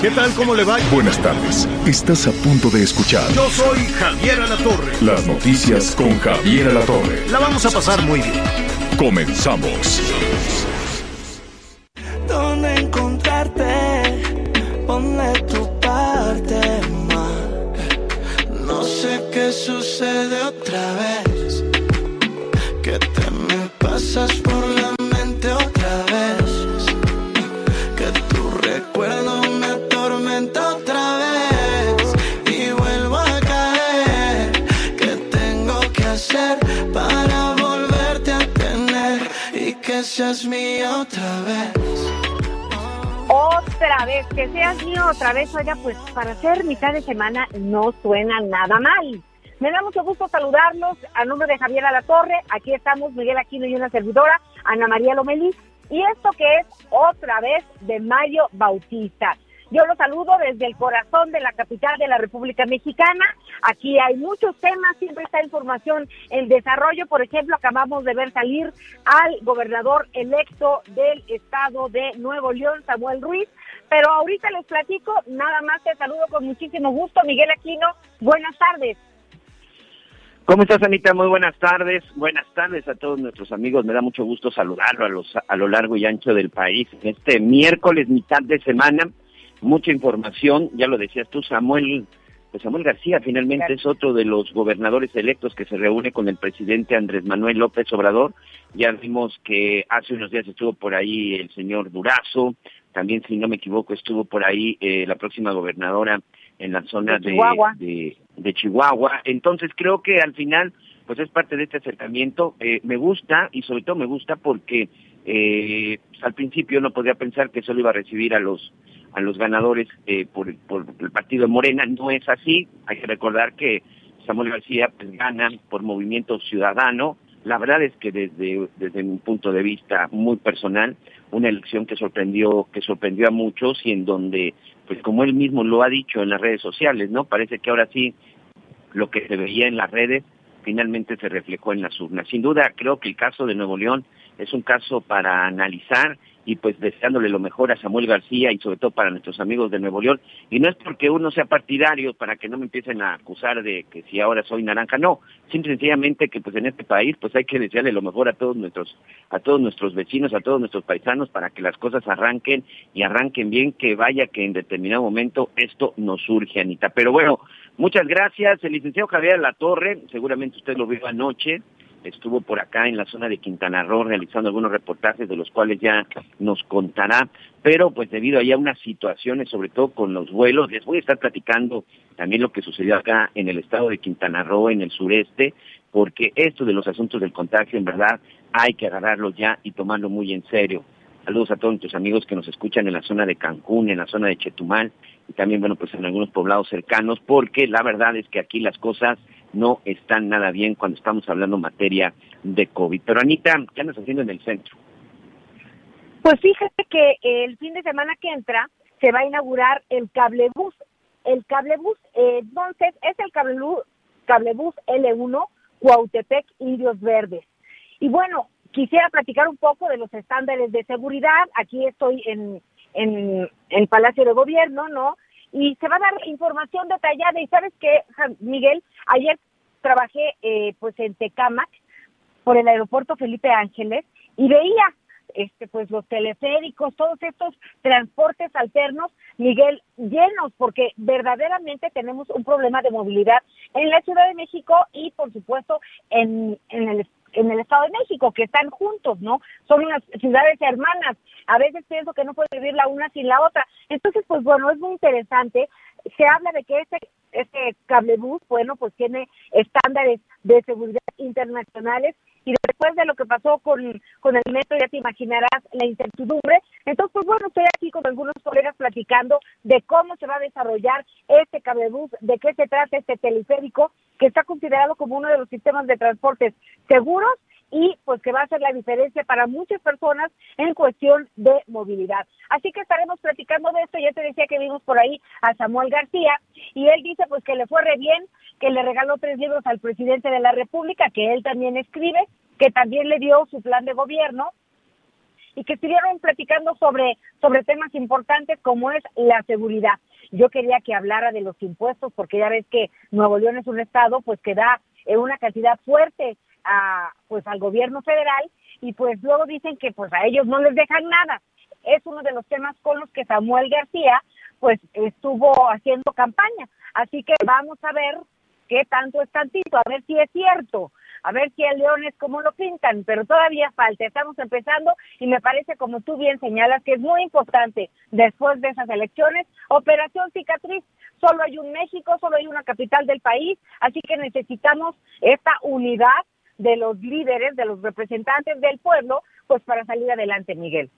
¿Qué tal? ¿Cómo le va? Buenas tardes. Estás a punto de escuchar Yo soy Javier Alatorre. las noticias con Javier Alatorre. La vamos a pasar muy bien. Comenzamos. dónde encontrarte. Ponle tu parte más. No sé qué sucede otra vez. Que te me pasas otra vez. Otra vez, que seas mío otra vez, oiga, pues para ser mitad de semana no suena nada mal. Me da mucho gusto saludarlos a nombre de Javier Alatorre. Aquí estamos Miguel Aquino y una servidora, Ana María Lomelí. Y esto que es otra vez de Mayo Bautista. Yo los saludo desde el corazón de la capital de la República Mexicana. Aquí hay muchos temas, siempre está información en desarrollo. Por ejemplo, acabamos de ver salir al gobernador electo del estado de Nuevo León, Samuel Ruiz. Pero ahorita les platico, nada más te saludo con muchísimo gusto, Miguel Aquino. Buenas tardes. ¿Cómo estás, Anita? Muy buenas tardes. Buenas tardes a todos nuestros amigos. Me da mucho gusto saludarlo a, los, a lo largo y ancho del país. Este miércoles, mitad de semana, mucha información. Ya lo decías tú, Samuel. Pues Samuel García finalmente es otro de los gobernadores electos que se reúne con el presidente Andrés Manuel López Obrador. Ya vimos que hace unos días estuvo por ahí el señor Durazo. También, si no me equivoco, estuvo por ahí eh, la próxima gobernadora en la zona De Chihuahua. de, de Chihuahua. Entonces creo que al final, pues es parte de este acercamiento. Eh, me gusta y sobre todo me gusta porque eh, pues, al principio no podía pensar que solo iba a recibir a los a los ganadores eh, por, el partido de Morena. No es así. Hay que recordar que Samuel García pues, gana por Movimiento Ciudadano. La verdad es que desde, desde mi punto de vista muy personal, una elección que sorprendió, que sorprendió a muchos y en donde, pues como él mismo lo ha dicho en las redes sociales, ¿no? Parece que ahora sí lo que se veía en las redes finalmente se reflejó en las urnas. Sin duda, creo que el caso de Nuevo León es un caso para analizar y pues deseándole lo mejor a Samuel García y sobre todo para nuestros amigos de Nuevo León. Y no es porque uno sea partidario para que no me empiecen a acusar de que si ahora soy naranja, no, simple sencillamente que pues en este país pues hay que desearle lo mejor a todos nuestros a todos nuestros vecinos, a todos nuestros paisanos para que las cosas arranquen y arranquen bien, que vaya que en determinado momento esto nos surge, Anita. Pero bueno, muchas gracias, el licenciado Javier La Torre, seguramente usted lo vio anoche, estuvo por acá en la zona de Quintana Roo realizando algunos reportajes de los cuales ya nos contará, pero pues debido ahí a unas situaciones, sobre todo con los vuelos, les voy a estar platicando también lo que sucedió acá en el estado de Quintana Roo, en el sureste, porque esto de los asuntos del contagio, en verdad, hay que agarrarlo ya y tomarlo muy en serio. Saludos a todos nuestros amigos que nos escuchan en la zona de Cancún, en la zona de Chetumal y también, bueno, pues en algunos poblados cercanos, porque la verdad es que aquí las cosas no están nada bien cuando estamos hablando materia de COVID. Pero Anita, ¿qué andas haciendo en el centro? Pues fíjate que el fin de semana que entra se va a inaugurar el cablebús. El cablebús, eh, entonces, es el cablebús L1 Cuautepec Indios Verdes. Y bueno, quisiera platicar un poco de los estándares de seguridad. Aquí estoy en, en el Palacio de Gobierno, ¿no? Y se va a dar información detallada. Y sabes Ja- Miguel, ayer trabajé eh, pues en Tecámac por el aeropuerto Felipe Ángeles y veía este pues los teleféricos, todos estos transportes alternos, Miguel, llenos, porque verdaderamente tenemos un problema de movilidad en la Ciudad de México y por supuesto en, en el en el Estado de México, que están juntos, ¿no? Son unas ciudades hermanas. A veces pienso que no puede vivir la una sin la otra. Entonces, pues bueno, es muy interesante se habla de que este, este cablebús, bueno, pues tiene estándares de seguridad internacionales y después de lo que pasó con, con el metro ya te imaginarás la incertidumbre. Entonces, pues bueno, estoy aquí con algunos colegas platicando de cómo se va a desarrollar este cablebús, de qué se trata este teleférico, que está considerado como uno de los sistemas de transportes seguros y pues que va a hacer la diferencia para muchas personas en cuestión de movilidad. Así que estaremos platicando de esto. Ya te decía que vimos por ahí a Samuel García y él dice pues que le fue re bien, que le regaló tres libros al presidente de la República, que él también escribe, que también le dio su plan de gobierno y que estuvieron platicando sobre, sobre temas importantes como es la seguridad. Yo quería que hablara de los impuestos porque ya ves que Nuevo León es un estado pues que da eh, una cantidad fuerte a, pues al gobierno federal y pues luego dicen que pues a ellos no les dejan nada. Es uno de los temas con los que Samuel García pues estuvo haciendo campaña. Así que vamos a ver qué tanto es tantito, a ver si es cierto a ver si el León es como lo pintan, pero todavía falta, estamos empezando y me parece, como tú bien señalas, que es muy importante después de esas elecciones, operación cicatriz, solo hay un México, solo hay una capital del país, así que necesitamos esta unidad de los líderes, de los representantes del pueblo, pues para salir adelante, Miguel.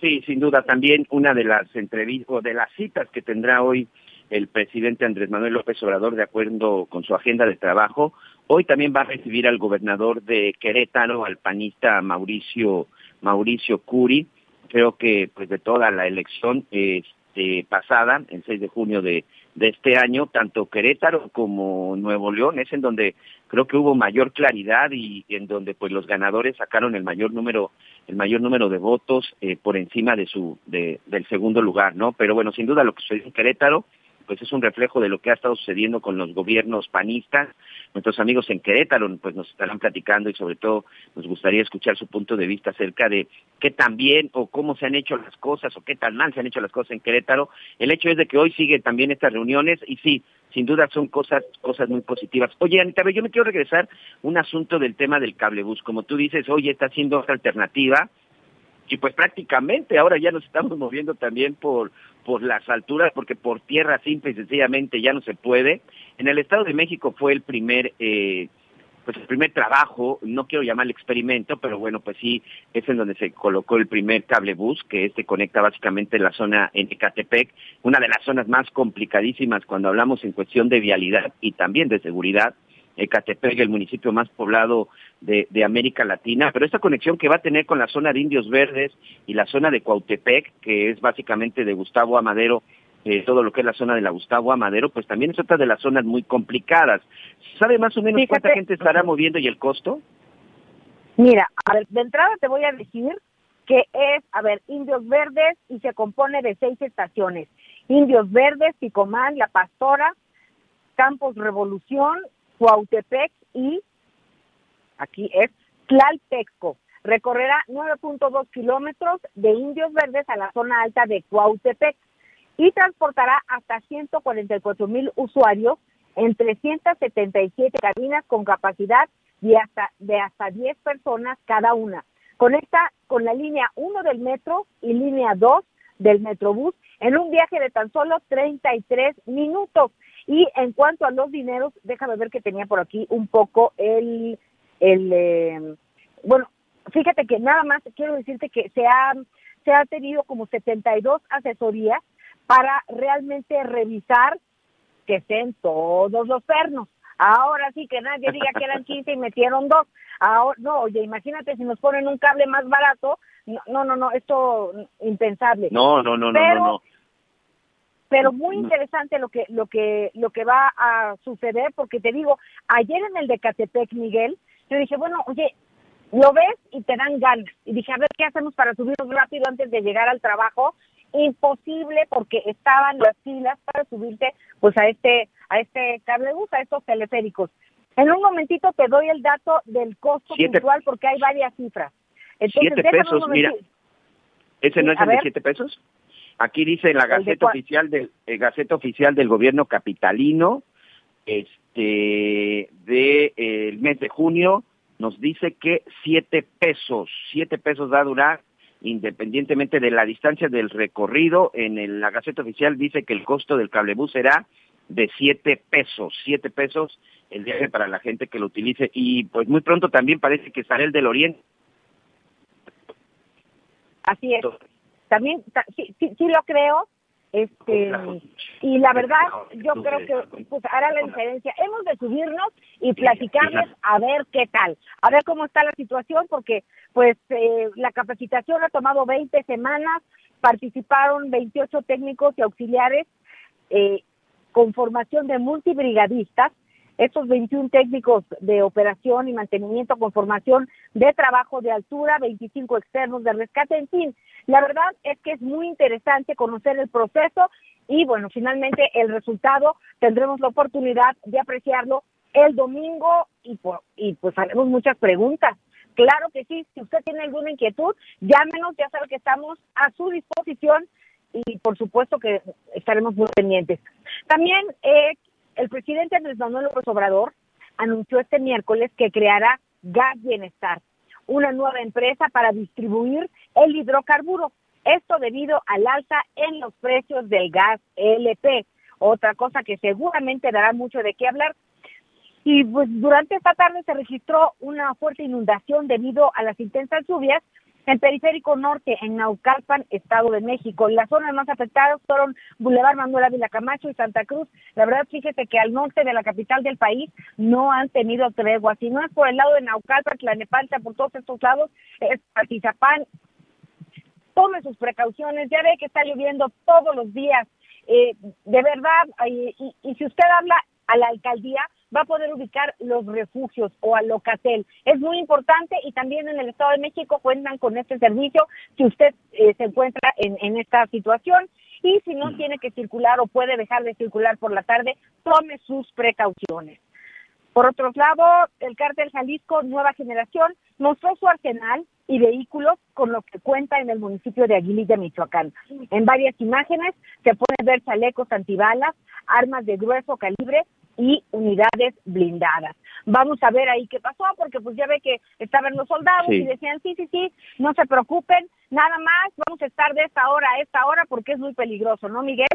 Sí, sin duda, también una de las entrevistas o de las citas que tendrá hoy el presidente Andrés Manuel López Obrador, de acuerdo con su agenda de trabajo, Hoy también va a recibir al gobernador de Querétaro, al panista Mauricio, Mauricio Curi. Creo que pues de toda la elección este, pasada, el 6 de junio de, de este año, tanto Querétaro como Nuevo León es en donde creo que hubo mayor claridad y en donde pues los ganadores sacaron el mayor número el mayor número de votos eh, por encima de su de, del segundo lugar, ¿no? Pero bueno, sin duda lo que sucedió en Querétaro pues es un reflejo de lo que ha estado sucediendo con los gobiernos panistas. Nuestros amigos en Querétaro pues nos estarán platicando y sobre todo nos gustaría escuchar su punto de vista acerca de qué tan bien o cómo se han hecho las cosas o qué tan mal se han hecho las cosas en Querétaro. El hecho es de que hoy siguen también estas reuniones y sí, sin duda son cosas cosas muy positivas. Oye, Anita, yo me quiero regresar un asunto del tema del cablebús. Como tú dices, hoy está siendo otra alternativa y pues prácticamente ahora ya nos estamos moviendo también por por las alturas porque por tierra simple y sencillamente ya no se puede. En el Estado de México fue el primer eh, pues el primer trabajo no quiero llamarle experimento pero bueno pues sí es en donde se colocó el primer cable bus que este conecta básicamente la zona en Ecatepec una de las zonas más complicadísimas cuando hablamos en cuestión de vialidad y también de seguridad Ecatepec, el municipio más poblado de, América Latina, pero esta conexión que va a tener con la zona de Indios Verdes y la zona de Cuautepec, que es básicamente de Gustavo Amadero, eh, todo lo que es la zona de la Gustavo Amadero, pues también es otra de las zonas muy complicadas. ¿Sabe más o menos cuánta gente estará moviendo y el costo? Mira, a ver, de entrada te voy a decir que es, a ver, Indios Verdes y se compone de seis estaciones. Indios Verdes, Picomán, La Pastora, Campos Revolución, Cuautepec y aquí es Tlaltexco. Recorrerá 9.2 kilómetros de Indios Verdes a la zona alta de Cuautepec y transportará hasta 144 mil usuarios en 377 cabinas con capacidad de hasta, de hasta 10 personas cada una. Conecta con la línea 1 del metro y línea 2 del Metrobús en un viaje de tan solo 33 minutos. Y en cuanto a los dineros, déjame ver que tenía por aquí un poco el, el eh, bueno, fíjate que nada más quiero decirte que se ha, se ha tenido como 72 asesorías para realmente revisar que estén todos los pernos. Ahora sí que nadie diga que eran 15 y metieron dos. Ahora, no, oye, imagínate si nos ponen un cable más barato. No, no, no, esto impensable. No, no, no, no, no pero muy interesante lo que lo que lo que va a suceder porque te digo ayer en el de Catepec Miguel yo dije bueno oye lo ves y te dan ganas y dije a ver qué hacemos para subirnos rápido antes de llegar al trabajo imposible porque estaban las filas para subirte pues a este a este cablebús a estos teleféricos. En un momentito te doy el dato del costo puntual porque hay varias cifras. Entonces, siete pesos mira. ese no es el de siete pesos Aquí dice en la Gaceta Oficial del Gaceta Oficial del Gobierno Capitalino, este, de el mes de junio, nos dice que siete pesos, siete pesos va a durar independientemente de la distancia del recorrido, en la Gaceta Oficial dice que el costo del cablebús será de siete pesos, siete pesos el viaje para la gente que lo utilice y pues muy pronto también parece que sale el del Oriente. Así es. También sí, sí, sí lo creo, este y la verdad yo creo que pues hará la diferencia. Hemos de subirnos y platicarles a ver qué tal a ver cómo está la situación porque pues eh, la capacitación ha tomado 20 semanas participaron 28 técnicos y auxiliares eh, con formación de multibrigadistas estos 21 técnicos de operación y mantenimiento con formación de trabajo de altura, 25 externos de rescate, en fin, la verdad es que es muy interesante conocer el proceso y bueno, finalmente el resultado tendremos la oportunidad de apreciarlo el domingo y, y pues haremos muchas preguntas. Claro que sí, si usted tiene alguna inquietud, llámenos, ya sabe que estamos a su disposición y por supuesto que estaremos muy pendientes. También eh, el presidente Andrés Manuel López Obrador anunció este miércoles que creará Gas Bienestar, una nueva empresa para distribuir el hidrocarburo. Esto debido al alza en los precios del gas LP, otra cosa que seguramente dará mucho de qué hablar. Y pues durante esta tarde se registró una fuerte inundación debido a las intensas lluvias el periférico norte, en Naucalpan, Estado de México. Las zonas más afectadas fueron Boulevard Manuel Ávila Camacho y Santa Cruz. La verdad, fíjese que al norte de la capital del país no han tenido tregua. Si no es por el lado de Naucalpan, Tlanepantla, por todos estos lados, es Partizapán. Tome sus precauciones. Ya ve que está lloviendo todos los días. Eh, de verdad, y, y si usted habla a la alcaldía, va a poder ubicar los refugios o al locatel. Es muy importante y también en el Estado de México cuentan con este servicio si usted eh, se encuentra en, en esta situación y si no tiene que circular o puede dejar de circular por la tarde, tome sus precauciones. Por otro lado, el cártel Jalisco Nueva Generación mostró su arsenal y vehículos con los que cuenta en el municipio de Aguililla, Michoacán. En varias imágenes se pueden ver chalecos antibalas, armas de grueso calibre y unidades blindadas. Vamos a ver ahí qué pasó, porque pues ya ve que estaban los soldados y decían, sí, sí, sí, no se preocupen, nada más, vamos a estar de esta hora a esta hora porque es muy peligroso, ¿no, Miguel?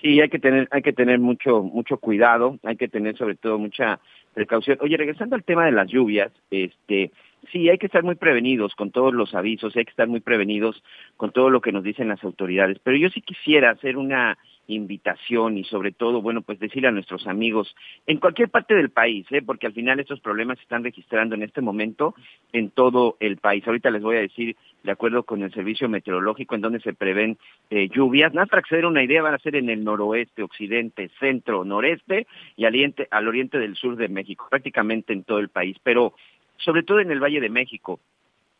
Sí, hay que tener, hay que tener mucho, mucho cuidado, hay que tener sobre todo mucha precaución. Oye, regresando al tema de las lluvias, este, sí, hay que estar muy prevenidos con todos los avisos, hay que estar muy prevenidos con todo lo que nos dicen las autoridades. Pero yo sí quisiera hacer una invitación y sobre todo, bueno, pues decirle a nuestros amigos en cualquier parte del país, ¿eh? porque al final estos problemas se están registrando en este momento en todo el país. Ahorita les voy a decir, de acuerdo con el servicio meteorológico, en donde se prevén eh, lluvias. Nada para acceder a una idea, van a ser en el noroeste, occidente, centro, noreste y al oriente, al oriente del sur de México, prácticamente en todo el país, pero sobre todo en el Valle de México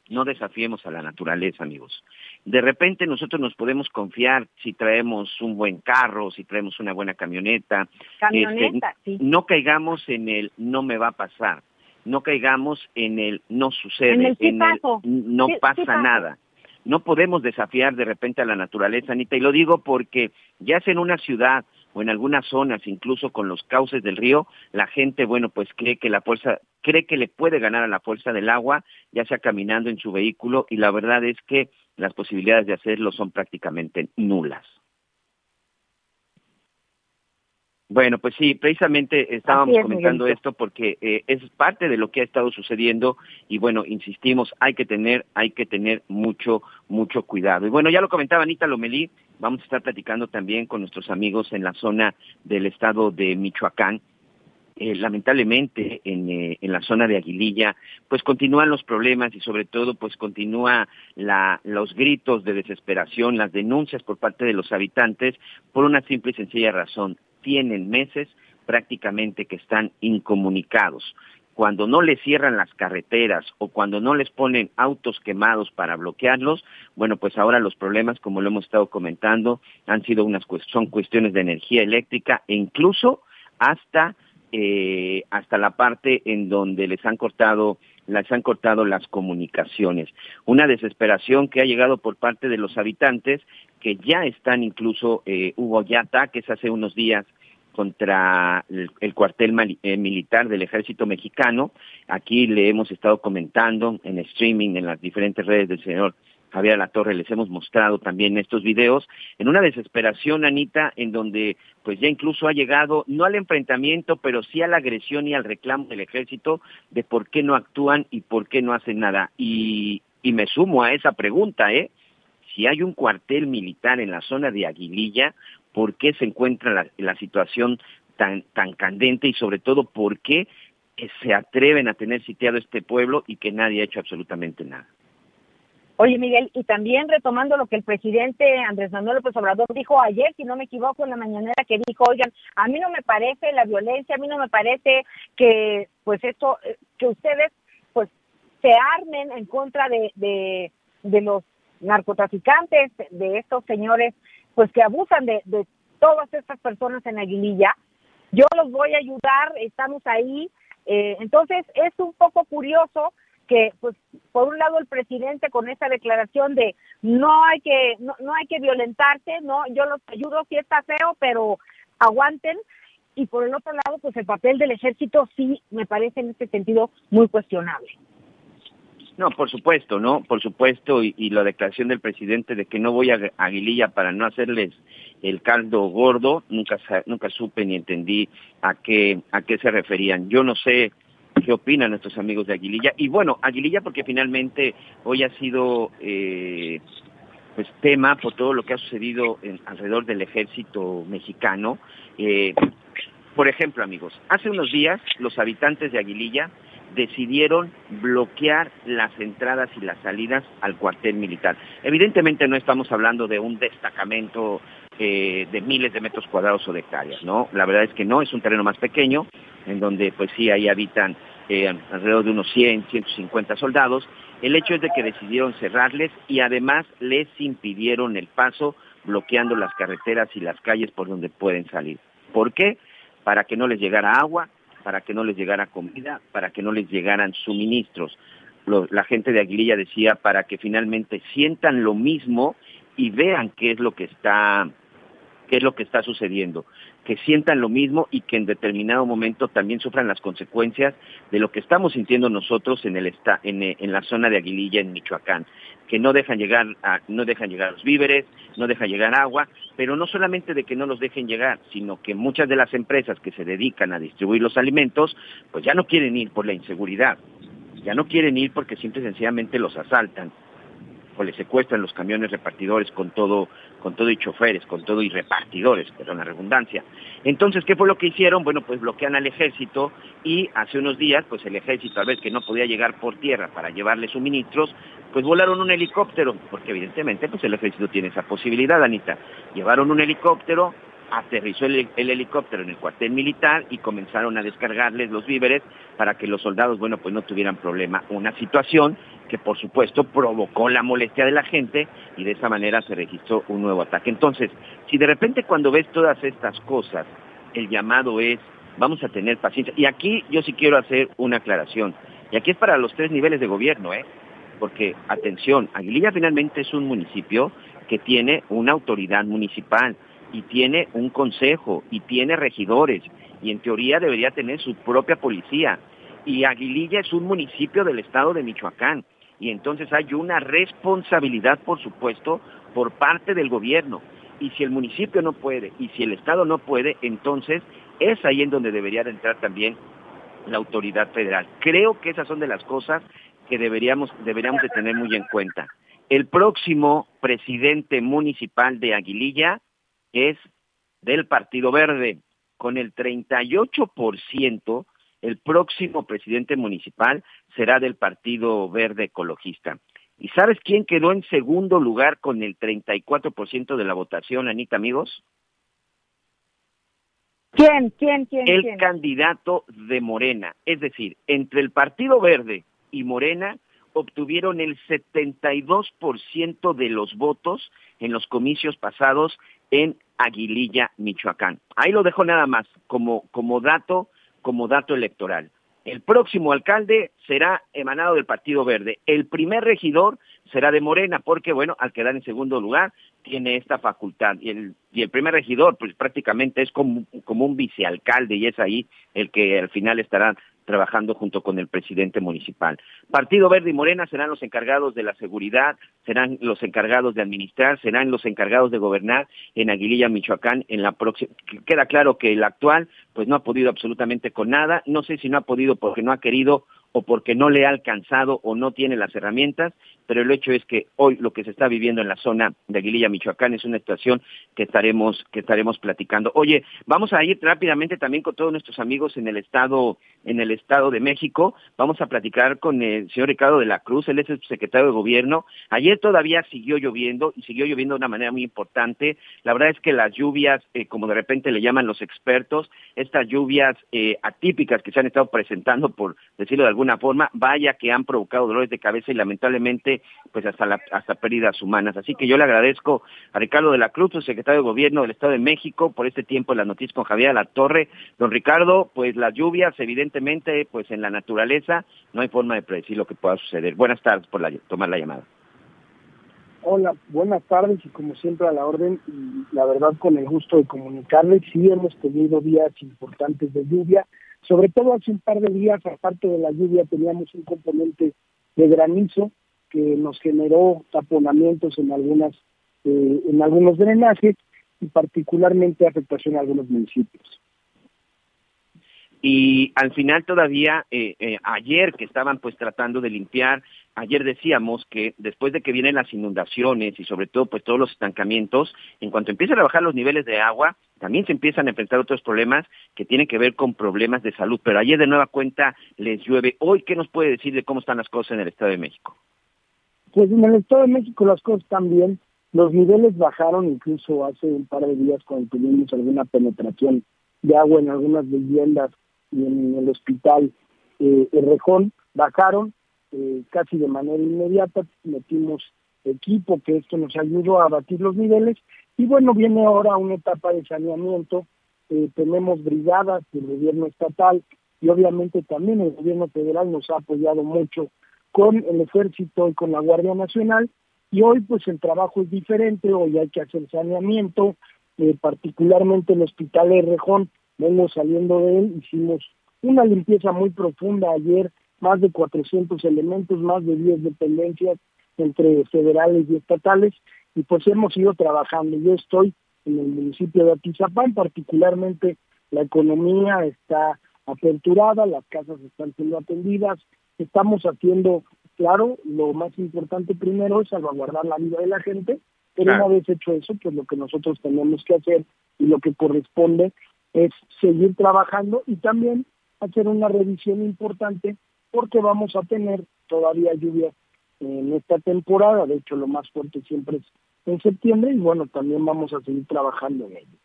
no desafiemos a la naturaleza, amigos. De repente nosotros nos podemos confiar si traemos un buen carro, si traemos una buena camioneta. Camioneta, este, No caigamos en el no me va a pasar. No caigamos en el no sucede, en el, no pasa nada. No podemos desafiar de repente a la naturaleza, Anita, y lo digo porque ya sea en una ciudad o en algunas zonas, incluso con los cauces del río, la gente, bueno, pues cree que la fuerza, cree que le puede ganar a la fuerza del agua, ya sea caminando en su vehículo, y la verdad es que las posibilidades de hacerlo son prácticamente nulas. Bueno, pues sí, precisamente estábamos comentando esto porque eh, es parte de lo que ha estado sucediendo y bueno, insistimos, hay que tener, hay que tener mucho, mucho cuidado. Y bueno, ya lo comentaba Anita Lomelí, vamos a estar platicando también con nuestros amigos en la zona del estado de Michoacán. Eh, lamentablemente en, eh, en, la zona de Aguililla, pues continúan los problemas y sobre todo pues continúa la, los gritos de desesperación, las denuncias por parte de los habitantes por una simple y sencilla razón. Tienen meses prácticamente que están incomunicados cuando no les cierran las carreteras o cuando no les ponen autos quemados para bloquearlos, bueno, pues ahora los problemas, como lo hemos estado comentando, han sido unas son cuestiones de energía eléctrica e incluso hasta eh, hasta la parte en donde les han cortado les han cortado las comunicaciones. Una desesperación que ha llegado por parte de los habitantes que ya están incluso, eh, hubo ya ataques hace unos días contra el, cuartel eh, militar del ejército mexicano. Aquí le hemos estado comentando en streaming, en las diferentes redes del señor Javier La Torre les hemos mostrado también estos videos, en una desesperación, Anita, en donde pues ya incluso ha llegado, no al enfrentamiento, pero sí a la agresión y al reclamo del ejército de por qué no actúan y por qué no hacen nada. Y, y me sumo a esa pregunta, ¿eh? Si hay un cuartel militar en la zona de Aguililla, ¿por qué se encuentra la, situación tan, tan candente y sobre todo por qué se atreven a tener sitiado este pueblo y que nadie ha hecho absolutamente nada? Oye, Miguel, y también retomando lo que el presidente Andrés Manuel López Obrador dijo ayer, si no me equivoco, en la mañanera, que dijo, oigan, a mí no me parece la violencia, a mí no me parece que, pues esto, eh, que ustedes, pues, se armen en contra de, de los narcotraficantes, de estos señores, pues, que abusan de, de todas estas personas en Aguililla. Yo los voy a ayudar, estamos ahí. Eh, entonces, es un poco curioso que pues por un lado el presidente con esa declaración de no hay que no, no hay que violentarse, no, yo los ayudo si está feo, pero aguanten y por el otro lado pues el papel del ejército sí me parece en este sentido muy cuestionable. No, por supuesto, ¿no? Por supuesto, y, la declaración del presidente de que no voy a Aguililla para no hacerles el caldo gordo, nunca nunca supe ni entendí a qué a qué se referían. Yo no sé qué opinan nuestros amigos de Aguililla. Y bueno, Aguililla porque finalmente hoy ha sido eh, pues tema por todo lo que ha sucedido en, alrededor del ejército mexicano. Eh, por ejemplo, amigos, hace unos días los habitantes de Aguililla decidieron bloquear las entradas y las salidas al cuartel militar. Evidentemente no estamos hablando de un destacamento eh, de miles de metros cuadrados o de hectáreas, ¿no? La verdad es que no, es un terreno más pequeño, en donde pues sí, ahí habitan eh, alrededor de unos 100, 150 soldados. El hecho es de que decidieron cerrarles y además les impidieron el paso, bloqueando las carreteras y las calles por donde pueden salir. ¿Por qué? Para que no les llegara agua, para que no les llegara comida, para que no les llegaran suministros. la gente de Aguililla decía para que finalmente sientan lo mismo y vean qué es lo que está qué es lo que está sucediendo, que sientan lo mismo y que en determinado momento también sufran las consecuencias de lo que estamos sintiendo nosotros en el en, en, la zona de Aguililla en Michoacán, que no dejan llegar a, no dejan llegar los víveres, no dejan llegar agua, pero no solamente de que no los dejen llegar, sino que muchas de las empresas que se dedican a distribuir los alimentos, pues ya no quieren ir por la inseguridad, ya no quieren ir porque simple y sencillamente los asaltan o le secuestran los camiones repartidores con todo, con todo y choferes, con todo y repartidores, perdón la redundancia. Entonces, ¿qué fue lo que hicieron? Bueno, pues bloquean al ejército y hace unos días, pues el ejército, al ver que no podía llegar por tierra para llevarle suministros, pues volaron un helicóptero, porque evidentemente pues el ejército tiene esa posibilidad, Anita. Llevaron un helicóptero, aterrizó el, helicóptero en el cuartel militar y comenzaron a descargarles los víveres para que los soldados, bueno, pues no tuvieran problema. Una situación que por supuesto provocó la molestia de la gente y de esa manera se registró un nuevo ataque. Entonces, si de repente cuando ves todas estas cosas, el llamado es, vamos a tener paciencia. Y aquí yo sí quiero hacer una aclaración. Y aquí es para los tres niveles de gobierno, ¿eh? Porque, atención, Aguililla finalmente es un municipio que tiene una autoridad municipal y tiene un consejo y tiene regidores y en teoría debería tener su propia policía. Y Aguililla es un municipio del estado de Michoacán y entonces hay una responsabilidad, por supuesto, por parte del gobierno. Y si el municipio no puede y si el estado no puede, entonces es ahí en donde debería de entrar también la autoridad federal. Creo que esas son de las cosas que deberíamos, deberíamos de tener muy en cuenta. El próximo presidente municipal de Aguililla es del Partido Verde. Con el 38%, el próximo presidente municipal será del Partido Verde Ecologista. ¿Y sabes quién quedó en segundo lugar con el 34% de la votación, Anita, amigos? ¿Quién? ¿Quién? ¿Quién? El candidato de Morena. Es decir, entre el Partido Verde y Morena obtuvieron el 72% de los votos en los comicios pasados en Aguililla, Michoacán. Ahí lo dejo nada más como, como dato, como dato electoral. El próximo alcalde será emanado del Partido Verde. El primer regidor será de Morena, porque, bueno, al quedar en segundo lugar, tiene esta facultad. Y el, y el primer regidor, pues prácticamente es como, como un vicealcalde y es ahí el que al final estará trabajando junto con el presidente municipal. Partido Verde y Morena serán los encargados de la seguridad, serán los encargados de administrar, serán los encargados de gobernar en Aguililla, Michoacán, en la próxima. Queda claro que el actual, pues no ha podido absolutamente con nada. No sé si no ha podido porque no ha querido o porque no le ha alcanzado o no tiene las herramientas, pero el hecho es que hoy lo que se está viviendo en la zona de Aguililla, Michoacán, es una situación que estaremos, que estaremos platicando. Oye, vamos a ir rápidamente también con todos nuestros amigos en el estado, en el estado de México. Vamos a platicar con el señor Ricardo de la Cruz, él es el secretario de gobierno. Ayer todavía siguió lloviendo y siguió lloviendo de una manera muy importante. La verdad es que las lluvias, eh, como de repente le llaman los expertos, estas lluvias eh, atípicas que se han estado presentando, por decirlo de alguna forma, vaya que han provocado dolores de cabeza y lamentablemente pues hasta la, hasta pérdidas humanas. Así que yo le agradezco a Ricardo de la Cruz, su secretario de Gobierno del Estado de México, por este tiempo en las noticias con Javier La Torre. Don Ricardo, pues las lluvias evidentemente pues en la naturaleza no hay forma de predecir lo que pueda suceder. Buenas tardes por la, tomar la llamada. Hola, buenas tardes y como siempre a la orden y la verdad con el gusto de comunicarles, sí hemos tenido días importantes de lluvia, sobre todo hace un par de días, aparte de la lluvia, teníamos un componente de granizo que nos generó taponamientos en algunas eh, en algunos drenajes y particularmente afectación a algunos municipios. Y al final todavía, eh, eh, ayer que estaban pues tratando de limpiar, ayer decíamos que después de que vienen las inundaciones y sobre todo pues todos los estancamientos, en cuanto empiezan a bajar los niveles de agua, también se empiezan a enfrentar otros problemas que tienen que ver con problemas de salud. Pero ayer de nueva cuenta les llueve. Hoy, ¿qué nos puede decir de cómo están las cosas en el Estado de México? Pues en el Estado de México las cosas están bien. Los niveles bajaron incluso hace un par de días cuando tuvimos alguna penetración de agua en algunas viviendas y en el hospital eh, el Rejón. Bajaron eh, casi de manera inmediata. Metimos equipo que esto nos ayudó a batir los niveles y bueno, viene ahora una etapa de saneamiento, eh, tenemos brigadas del gobierno estatal y obviamente también el gobierno federal nos ha apoyado mucho con el ejército y con la Guardia Nacional y hoy pues el trabajo es diferente, hoy hay que hacer saneamiento, eh, particularmente el hospital de Rejón, vengo saliendo de él, hicimos una limpieza muy profunda ayer, más de 400 elementos, más de 10 dependencias entre federales y estatales, y pues hemos ido trabajando. Yo estoy en el municipio de Atizapán, particularmente la economía está aperturada, las casas están siendo atendidas, estamos haciendo, claro, lo más importante primero es salvaguardar la vida de la gente, pero una vez hecho eso, pues lo que nosotros tenemos que hacer y lo que corresponde es seguir trabajando y también hacer una revisión importante porque vamos a tener todavía lluvias en esta temporada, de hecho lo más fuerte siempre es en septiembre y bueno, también vamos a seguir trabajando en ello.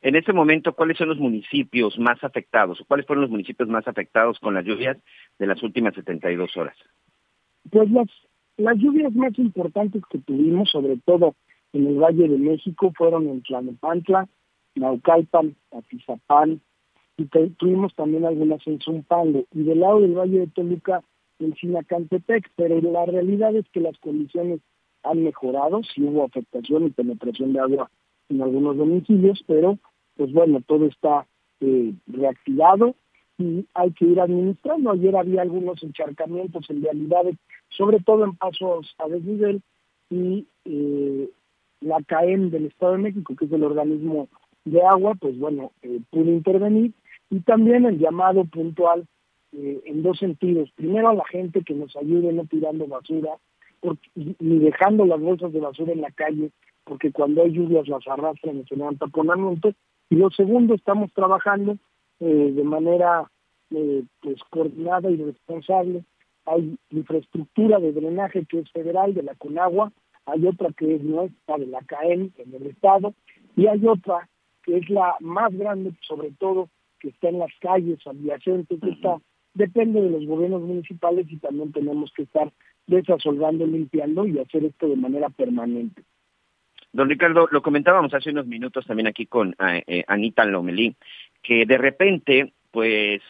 En este momento, ¿cuáles son los municipios más afectados o cuáles fueron los municipios más afectados con las lluvias de las últimas 72 horas? Pues las, las lluvias más importantes que tuvimos, sobre todo en el Valle de México, fueron en Tlanepantla, Naucalpan, Atizapán, y tuvimos también algunas en Zumpango. Y del lado del Valle de Toluca, en Sinacantepec, pero la realidad es que las condiciones han mejorado, sí hubo afectación y penetración de agua en algunos domicilios, pero pues bueno, todo está eh, reactivado y hay que ir administrando. Ayer había algunos encharcamientos en realidades, sobre todo en pasos a desnivel, y eh, la CAEM del Estado de México, que es el organismo de agua, pues bueno, eh, pudo intervenir, y también el llamado puntual eh, en dos sentidos. Primero a la gente que nos ayude no tirando basura ni dejando las bolsas de basura en la calle, porque cuando hay lluvias las arrastran y se levantan taponamiento. Y lo segundo, estamos trabajando eh, de manera eh, pues coordinada y responsable. Hay infraestructura de drenaje que es federal de la Conagua, hay otra que es nuestra de la CAEN en el Estado, y hay otra que es la más grande, sobre todo que está en las calles adyacentes, que está depende de los gobiernos municipales y también tenemos que estar desasolvando, limpiando y hacer esto de manera permanente. Don Ricardo, lo comentábamos hace unos minutos también aquí con eh, eh, Anita Lomelí, que de repente, pues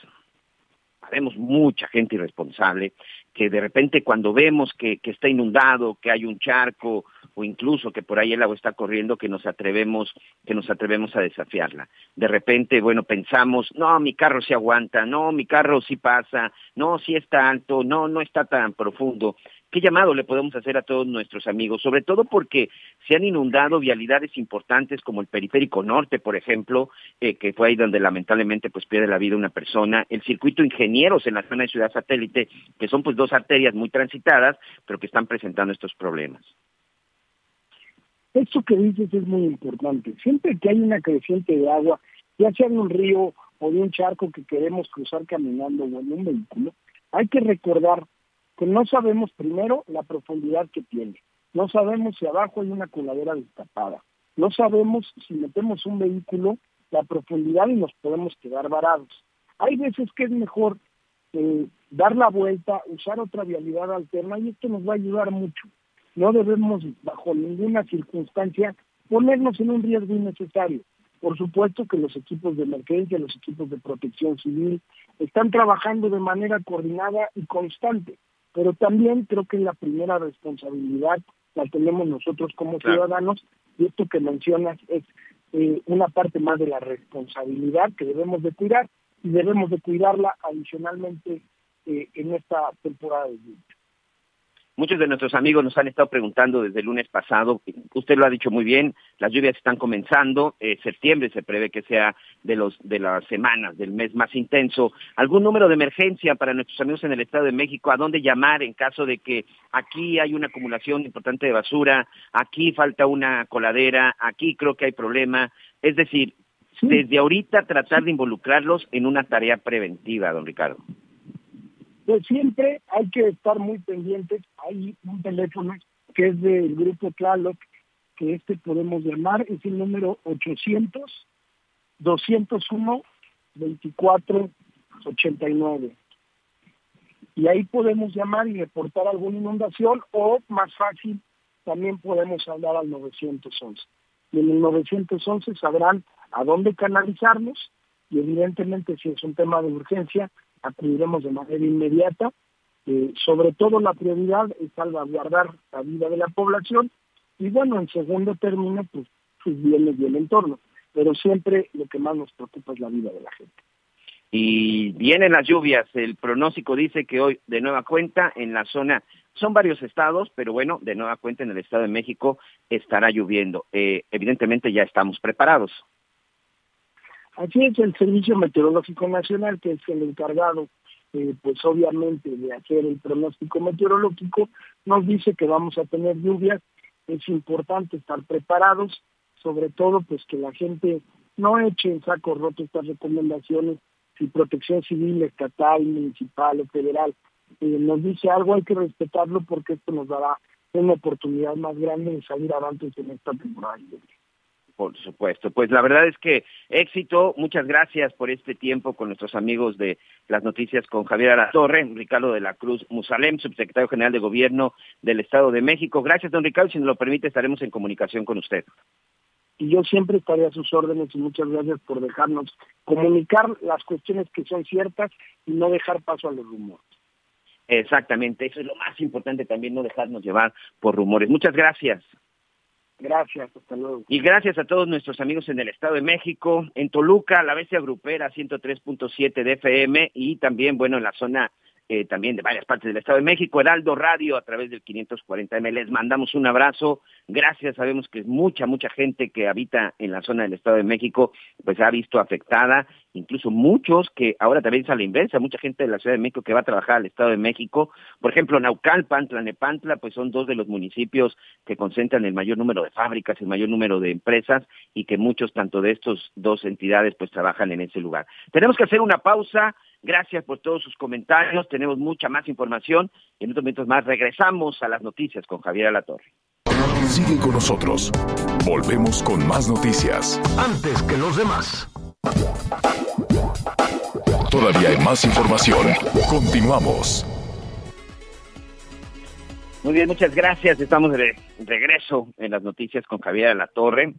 Sabemos mucha gente irresponsable que de repente cuando vemos que, que está inundado, que hay un charco o incluso que por ahí el agua está corriendo, que nos atrevemos, que nos atrevemos a desafiarla. De repente, bueno, pensamos, no, mi carro se aguanta, no, mi carro sí pasa, no, sí está alto, no, no está tan profundo. ¿Qué llamado le podemos hacer a todos nuestros amigos? Sobre todo porque se han inundado vialidades importantes como el Periférico Norte, por ejemplo, eh, que fue ahí donde lamentablemente pues pierde la vida una persona, el circuito Ingenieros en la zona de Ciudad Satélite, que son pues dos arterias muy transitadas, pero que están presentando estos problemas. Esto que dices es muy importante. Siempre que hay una creciente de agua, ya sea en un río o de un charco que queremos cruzar caminando o en un vehículo, hay que recordar que no sabemos primero la profundidad que tiene, no sabemos si abajo hay una coladera destapada, no sabemos si metemos un vehículo la profundidad y nos podemos quedar varados. Hay veces que es mejor eh, dar la vuelta, usar otra vialidad alterna y esto nos va a ayudar mucho. No debemos bajo ninguna circunstancia ponernos en un riesgo innecesario. Por supuesto que los equipos de emergencia, los equipos de protección civil están trabajando de manera coordinada y constante pero también creo que la primera responsabilidad la tenemos nosotros como ciudadanos y esto que mencionas es eh, una parte más de la responsabilidad que debemos de cuidar y debemos de cuidarla adicionalmente eh, en esta temporada de lluvia. Muchos de nuestros amigos nos han estado preguntando desde el lunes pasado, usted lo ha dicho muy bien, las lluvias están comenzando, eh, septiembre se prevé que sea de, los, de las semanas, del mes más intenso. ¿Algún número de emergencia para nuestros amigos en el Estado de México? ¿A dónde llamar en caso de que aquí hay una acumulación importante de basura, aquí falta una coladera, aquí creo que hay problema? Es decir, desde ahorita tratar de involucrarlos en una tarea preventiva, don Ricardo pues siempre hay que estar muy pendientes. Hay un teléfono que es del grupo Tlaloc, que este podemos llamar, es el número 800 201 2489. Y ahí podemos llamar y reportar alguna inundación o más fácil, también podemos hablar al 911. Y en el 911 sabrán a dónde canalizarnos y evidentemente si es un tema de urgencia, acudiremos de manera inmediata. Eh, sobre todo la prioridad es salvaguardar la vida de la población y bueno, en segundo término, pues sus bienes y el entorno. Pero siempre lo que más nos preocupa es la vida de la gente. Y vienen las lluvias, el pronóstico dice que hoy de nueva cuenta en la zona, son varios estados, pero bueno, de nueva cuenta en el Estado de México estará lloviendo. Eh, evidentemente ya estamos preparados. Así es el Servicio Meteorológico Nacional, que es el encargado, eh, pues obviamente, de hacer el pronóstico meteorológico, nos dice que vamos a tener lluvias. Es importante estar preparados, sobre todo, pues que la gente no eche en saco roto estas recomendaciones. Si protección civil, estatal, municipal o federal eh, nos dice algo, hay que respetarlo porque esto nos dará una oportunidad más grande de salir adelante en esta temporada. Por supuesto. Pues la verdad es que éxito. Muchas gracias por este tiempo con nuestros amigos de las noticias con Javier Torre, Ricardo de la Cruz Musalem, subsecretario general de Gobierno del Estado de México. Gracias, don Ricardo. Si nos lo permite, estaremos en comunicación con usted. Y yo siempre estaré a sus órdenes y muchas gracias por dejarnos comunicar las cuestiones que son ciertas y no dejar paso a los rumores. Exactamente, eso es lo más importante también, no dejarnos llevar por rumores. Muchas gracias. Gracias, hasta luego. Y gracias a todos nuestros amigos en el Estado de México, en Toluca, la bestia grupera 103.7 de FM y también, bueno, en la zona eh, también de varias partes del Estado de México, Heraldo Radio a través del 540M. Les mandamos un abrazo. Gracias. Sabemos que mucha, mucha gente que habita en la zona del Estado de México, pues ha visto afectada, incluso muchos que ahora también es a la inversa, mucha gente de la Ciudad de México que va a trabajar al Estado de México. Por ejemplo, Naucalpan, Tlanepantla, pues son dos de los municipios que concentran el mayor número de fábricas, el mayor número de empresas y que muchos, tanto de estos dos entidades, pues trabajan en ese lugar. Tenemos que hacer una pausa. Gracias por todos sus comentarios. Tenemos mucha más información y en unos momentos más regresamos a las noticias con Javier Alatorre. Sigue con nosotros. Volvemos con más noticias. Antes que los demás. Todavía hay más información. Continuamos. Muy bien, muchas gracias. Estamos de regreso en las noticias con Javier Alatorre.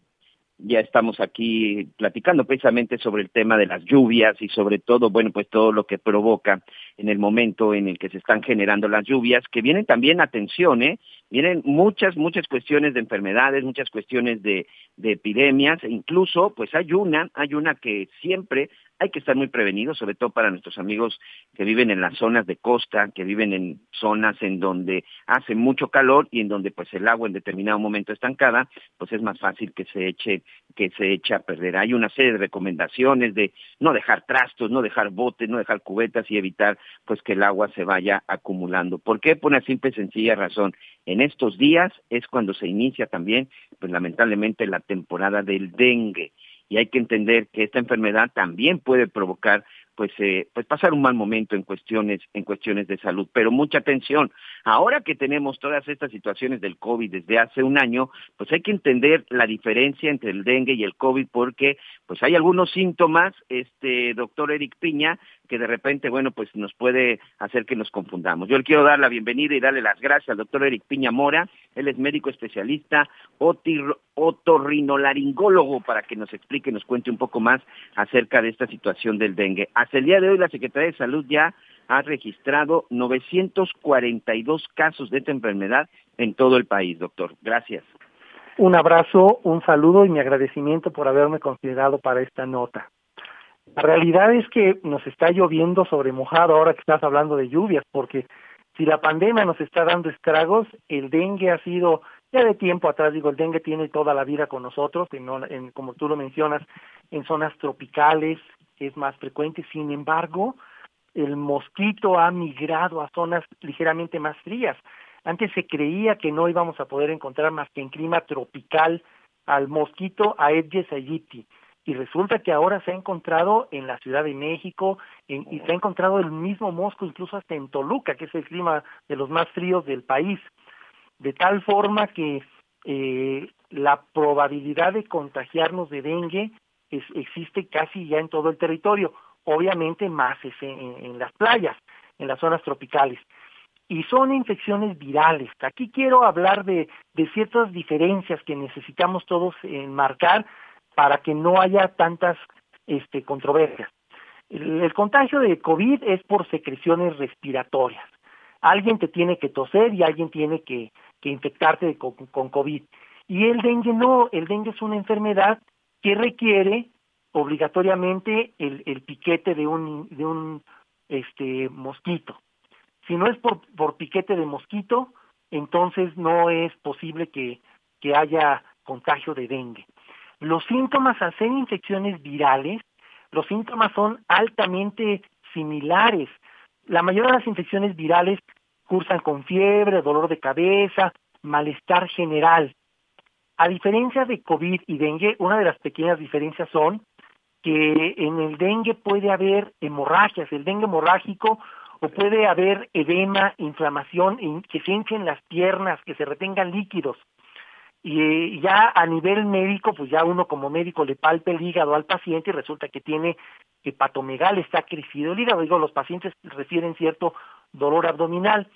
Ya estamos aquí platicando precisamente sobre el tema de las lluvias y sobre todo, bueno, pues todo lo que provoca en el momento en el que se están generando las lluvias, que vienen también, atención, ¿eh? Vienen muchas, muchas cuestiones de enfermedades, muchas cuestiones de, de epidemias, e incluso, pues hay una, hay una que siempre hay que estar muy prevenidos, sobre todo para nuestros amigos que viven en las zonas de costa, que viven en zonas en donde hace mucho calor y en donde pues el agua en determinado momento estancada, pues es más fácil que se eche que se eche a perder. Hay una serie de recomendaciones de no dejar trastos, no dejar botes, no dejar cubetas y evitar pues que el agua se vaya acumulando. ¿Por qué? Por una simple y sencilla razón. En estos días es cuando se inicia también, pues lamentablemente, la temporada del dengue y hay que entender que esta enfermedad también puede provocar pues eh, pues pasar un mal momento en cuestiones en cuestiones de salud. Pero mucha atención ahora que tenemos todas estas situaciones del covid desde hace un año pues hay que entender la diferencia entre el dengue y el covid porque pues hay algunos síntomas este doctor Eric Piña que de repente, bueno, pues nos puede hacer que nos confundamos. Yo le quiero dar la bienvenida y darle las gracias al doctor Eric Piña Mora. Él es médico especialista, otorrinolaringólogo, para que nos explique, nos cuente un poco más acerca de esta situación del dengue. Hasta el día de hoy, la Secretaría de Salud ya ha registrado 942 casos de esta enfermedad en todo el país, doctor. Gracias. Un abrazo, un saludo y mi agradecimiento por haberme considerado para esta nota. La realidad es que nos está lloviendo sobre mojado ahora que estás hablando de lluvias, porque si la pandemia nos está dando estragos, el dengue ha sido ya de tiempo atrás, digo, el dengue tiene toda la vida con nosotros, en, como tú lo mencionas, en zonas tropicales es más frecuente, sin embargo, el mosquito ha migrado a zonas ligeramente más frías. Antes se creía que no íbamos a poder encontrar más que en clima tropical al mosquito Aedes aegypti y resulta que ahora se ha encontrado en la Ciudad de México y se ha encontrado el mismo mosco incluso hasta en Toluca, que es el clima de los más fríos del país, de tal forma que eh, la probabilidad de contagiarnos de dengue existe casi ya en todo el territorio, obviamente más es en, las playas, en las zonas tropicales. Y son infecciones virales. Aquí quiero hablar de ciertas diferencias que necesitamos todos enmarcar para que no haya tantas este, controversias. El, contagio de COVID es por secreciones respiratorias. Alguien te tiene que toser y alguien tiene que, infectarte con, COVID. Y el dengue no, el dengue es una enfermedad que requiere obligatoriamente el, piquete de un, de un este, mosquito. Si no es por, por piquete de mosquito, entonces no es posible que haya contagio de dengue. Los síntomas al ser infecciones virales, los síntomas son altamente similares. La mayoría de las infecciones virales cursan con fiebre, dolor de cabeza, malestar general. A diferencia de COVID y dengue, una de las pequeñas diferencias son que en el dengue puede haber hemorragias, el dengue hemorrágico, o puede haber edema, inflamación, que se hinchen las piernas, que se retengan líquidos y ya a nivel médico, pues ya uno como médico le palpe el hígado al paciente y resulta que tiene hepatomegal, está crecido el hígado. Digo, los pacientes refieren cierto dolor abdominal.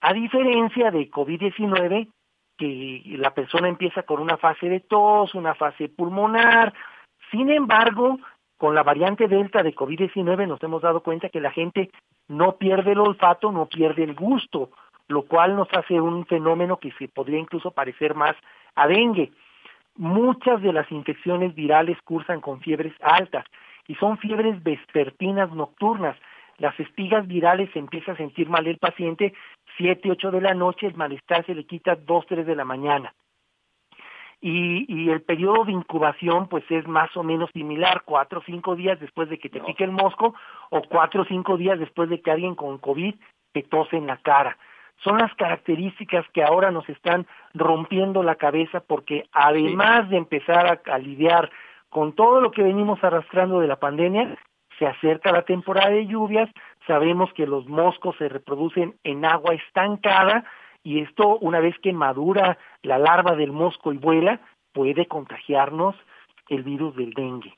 A diferencia de COVID-19, que la persona empieza con una fase de tos, una fase pulmonar. Sin embargo, con la variante Delta de COVID-19 nos hemos dado cuenta que la gente no pierde el olfato, no pierde el gusto lo cual nos hace un fenómeno que se podría incluso parecer más a dengue. Muchas de las infecciones virales cursan con fiebres altas y son fiebres vespertinas nocturnas. Las espigas virales se empieza a sentir mal el paciente siete, ocho de la noche, el malestar se le quita dos, tres de la mañana. Y, y, el periodo de incubación pues es más o menos similar, cuatro o cinco días después de que te pique el mosco o cuatro o cinco días después de que alguien con COVID te tose en la cara son las características que ahora nos están rompiendo la cabeza porque además de empezar a, lidiar con todo lo que venimos arrastrando de la pandemia, se acerca la temporada de lluvias, sabemos que los moscos se reproducen en agua estancada y esto una vez que madura la larva del mosco y vuela puede contagiarnos el virus del dengue.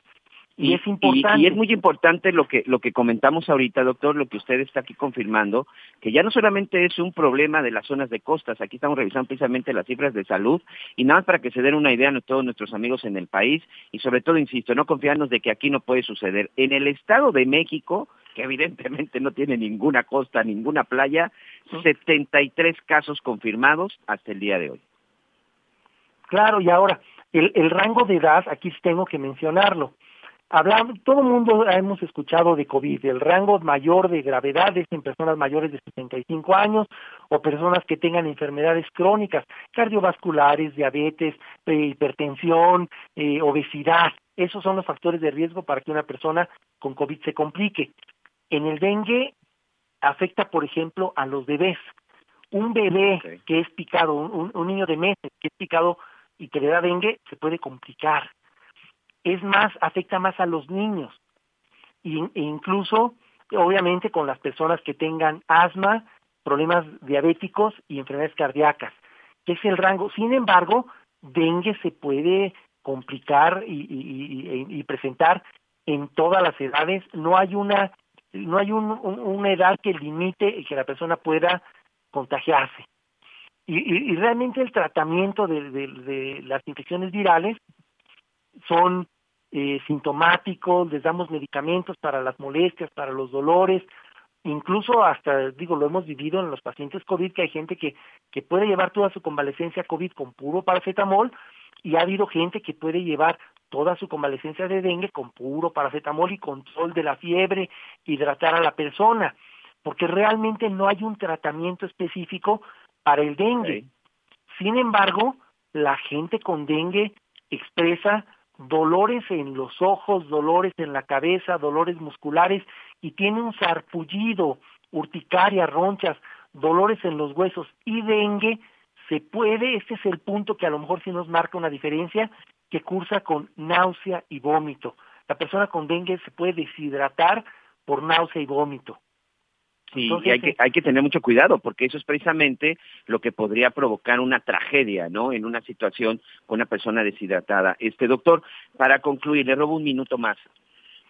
Y, es importante. Y, es muy importante lo que, lo que comentamos ahorita, doctor, lo que usted está aquí confirmando, que ya no solamente es un problema de las zonas de costas, aquí estamos revisando precisamente las cifras de salud, y nada más para que se den una idea a todos nuestros amigos en el país, y sobre todo, insisto, no confiarnos de que aquí no puede suceder. En el Estado de México, que evidentemente no tiene ninguna costa, ninguna playa, 73 casos confirmados hasta el día de hoy. Claro, y ahora, el, el rango de edad, aquí tengo que mencionarlo Hablamos, todo el mundo hemos escuchado de COVID, el rango mayor de gravedad es en personas mayores de 65 años o personas que tengan enfermedades crónicas, cardiovasculares, diabetes, eh, hipertensión, eh, obesidad. Esos son los factores de riesgo para que una persona con COVID se complique. En el dengue afecta, por ejemplo, a los bebés. Un bebé que es picado, un, un niño de meses que es picado y que le da dengue, se puede complicar es más, afecta más a los niños. e incluso, obviamente, con las personas que tengan asma, problemas diabéticos y enfermedades cardíacas, que es el rango. Sin embargo, dengue se puede complicar y, presentar en todas las edades. No hay una no hay una edad que limite que la persona pueda contagiarse. Y, realmente el tratamiento de las infecciones virales son eh, sintomáticos, les damos medicamentos para las molestias, para los dolores, incluso hasta, digo, lo hemos vivido en los pacientes COVID, que hay gente que, que puede llevar toda su convalecencia COVID con puro paracetamol, y ha habido gente que puede llevar toda su convalecencia de dengue con puro paracetamol y control de la fiebre, hidratar a la persona, porque realmente no hay un tratamiento específico para el dengue. Sin embargo, la gente con dengue expresa dolores en los ojos, dolores en la cabeza, dolores musculares y tiene un sarpullido, urticaria, ronchas, dolores en los huesos y dengue, se puede, este es el punto que a lo mejor sí nos marca una diferencia, que cursa con náusea y vómito. La persona con dengue se puede deshidratar por náusea y vómito. Sí, y hay que, hay que tener mucho cuidado porque eso es precisamente lo que podría provocar una tragedia, ¿no? En una situación con una persona deshidratada. Este doctor, para concluir, le robo un minuto más.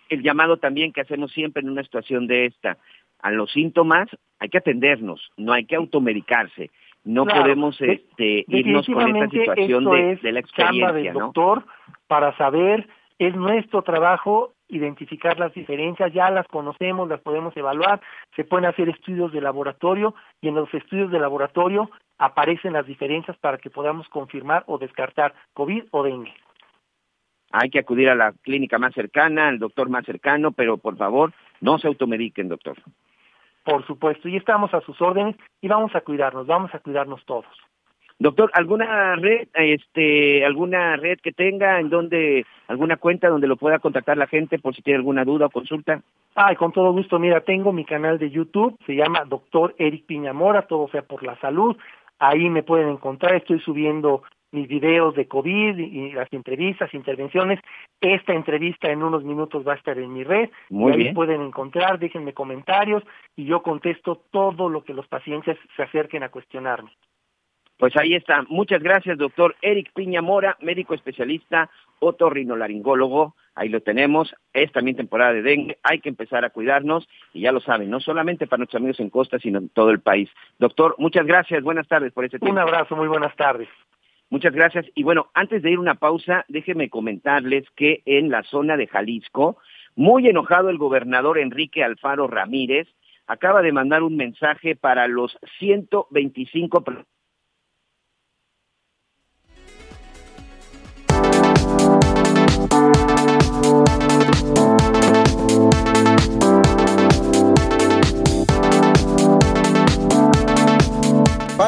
El llamado también que hacemos siempre en una situación de esta, a los síntomas hay que atendernos, no hay que automedicarse. No podemos este, irnos con esta situación de, de, la experiencia, del doctor para saber es nuestro trabajo identificar las diferencias, ya las conocemos, las podemos evaluar, se pueden hacer estudios de laboratorio y en los estudios de laboratorio aparecen las diferencias para que podamos confirmar o descartar COVID o dengue. Hay que acudir a la clínica más cercana, al doctor más cercano, pero por favor, no se automediquen, doctor. Por supuesto, y estamos a sus órdenes y vamos a cuidarnos, vamos a cuidarnos todos. Doctor, ¿alguna red, este, alguna red que tenga en donde, alguna cuenta donde lo pueda contactar la gente por si tiene alguna duda o consulta? Ay, con todo gusto. Mira, tengo mi canal de YouTube, se llama Doctor Eric Piñamora, todo sea por la salud. Ahí me pueden encontrar, estoy subiendo mis videos de COVID y las entrevistas, intervenciones. Esta entrevista en unos minutos va a estar en mi red. Muy ahí pueden encontrar, déjenme comentarios y yo contesto todo lo que los pacientes se acerquen a cuestionarme. Pues ahí está. Muchas gracias, doctor Eric Piña Mora, médico especialista, otorrinolaringólogo. Ahí lo tenemos. Es también temporada de dengue. Hay que empezar a cuidarnos y ya lo saben, no solamente para nuestros amigos en Costa, sino en todo el país. Doctor, muchas gracias. Buenas tardes por este tiempo. Un abrazo, muy buenas tardes. Muchas gracias. Y bueno, antes de ir una pausa, déjenme comentarles que en la zona de Jalisco, muy enojado el gobernador Enrique Alfaro Ramírez, acaba de mandar un mensaje para los 125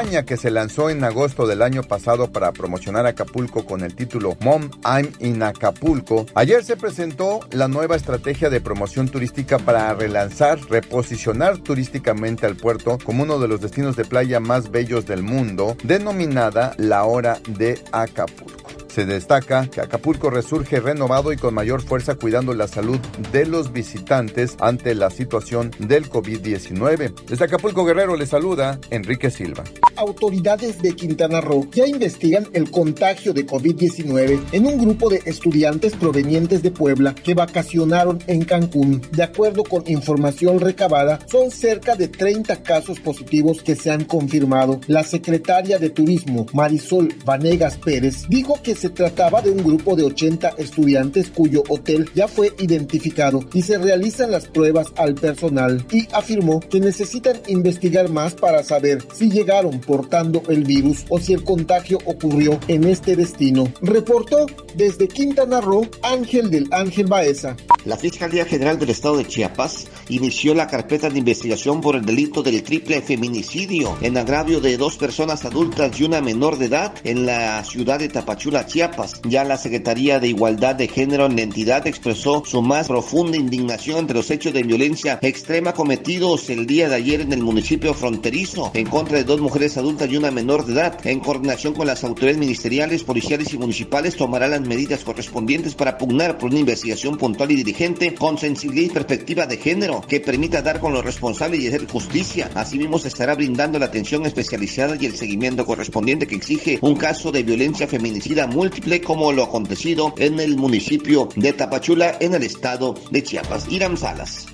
que se lanzó en agosto del año pasado para promocionar Acapulco con el título Mom I'm in Acapulco, ayer se presentó la nueva estrategia de promoción turística para relanzar, reposicionar turísticamente al puerto como uno de los destinos de playa más bellos del mundo, denominada La Hora de Acapulco. Se destaca que Acapulco resurge renovado y con mayor fuerza cuidando la salud de los visitantes ante la situación del COVID-19. Desde Acapulco Guerrero le saluda Enrique Silva. Autoridades de Quintana Roo ya investigan el contagio de COVID-19 en un grupo de estudiantes provenientes de Puebla que vacacionaron en Cancún. De acuerdo con información recabada, son cerca de 30 casos positivos que se han confirmado. La secretaria de Turismo, Marisol Vanegas Pérez, dijo que se trataba de un grupo de 80 estudiantes cuyo hotel ya fue identificado y se realizan las pruebas al personal y afirmó que necesitan investigar más para saber si llegaron portando el virus o si el contagio ocurrió en este destino. Reportó desde Quintana Roo Ángel del Ángel Baeza. La Fiscalía General del Estado de Chiapas inició la carpeta de investigación por el delito del triple feminicidio en agravio de dos personas adultas y una menor de edad en la ciudad de Tapachula, Chiapas. Ya la Secretaría de Igualdad de Género en la entidad expresó su más profunda indignación ante los hechos de violencia extrema cometidos el día de ayer en el municipio fronterizo en contra de dos mujeres adultas y una menor de edad. En coordinación con las autoridades ministeriales, policiales y municipales tomará las medidas correspondientes para pugnar por una investigación puntual y dirigente con sensibilidad y perspectiva de género que permita dar con los responsables y hacer justicia. Asimismo, se estará brindando la atención especializada y el seguimiento correspondiente que exige un caso de violencia feminicida múltiple como lo acontecido en el municipio de Tapachula en el estado de Chiapas. Irán Salas.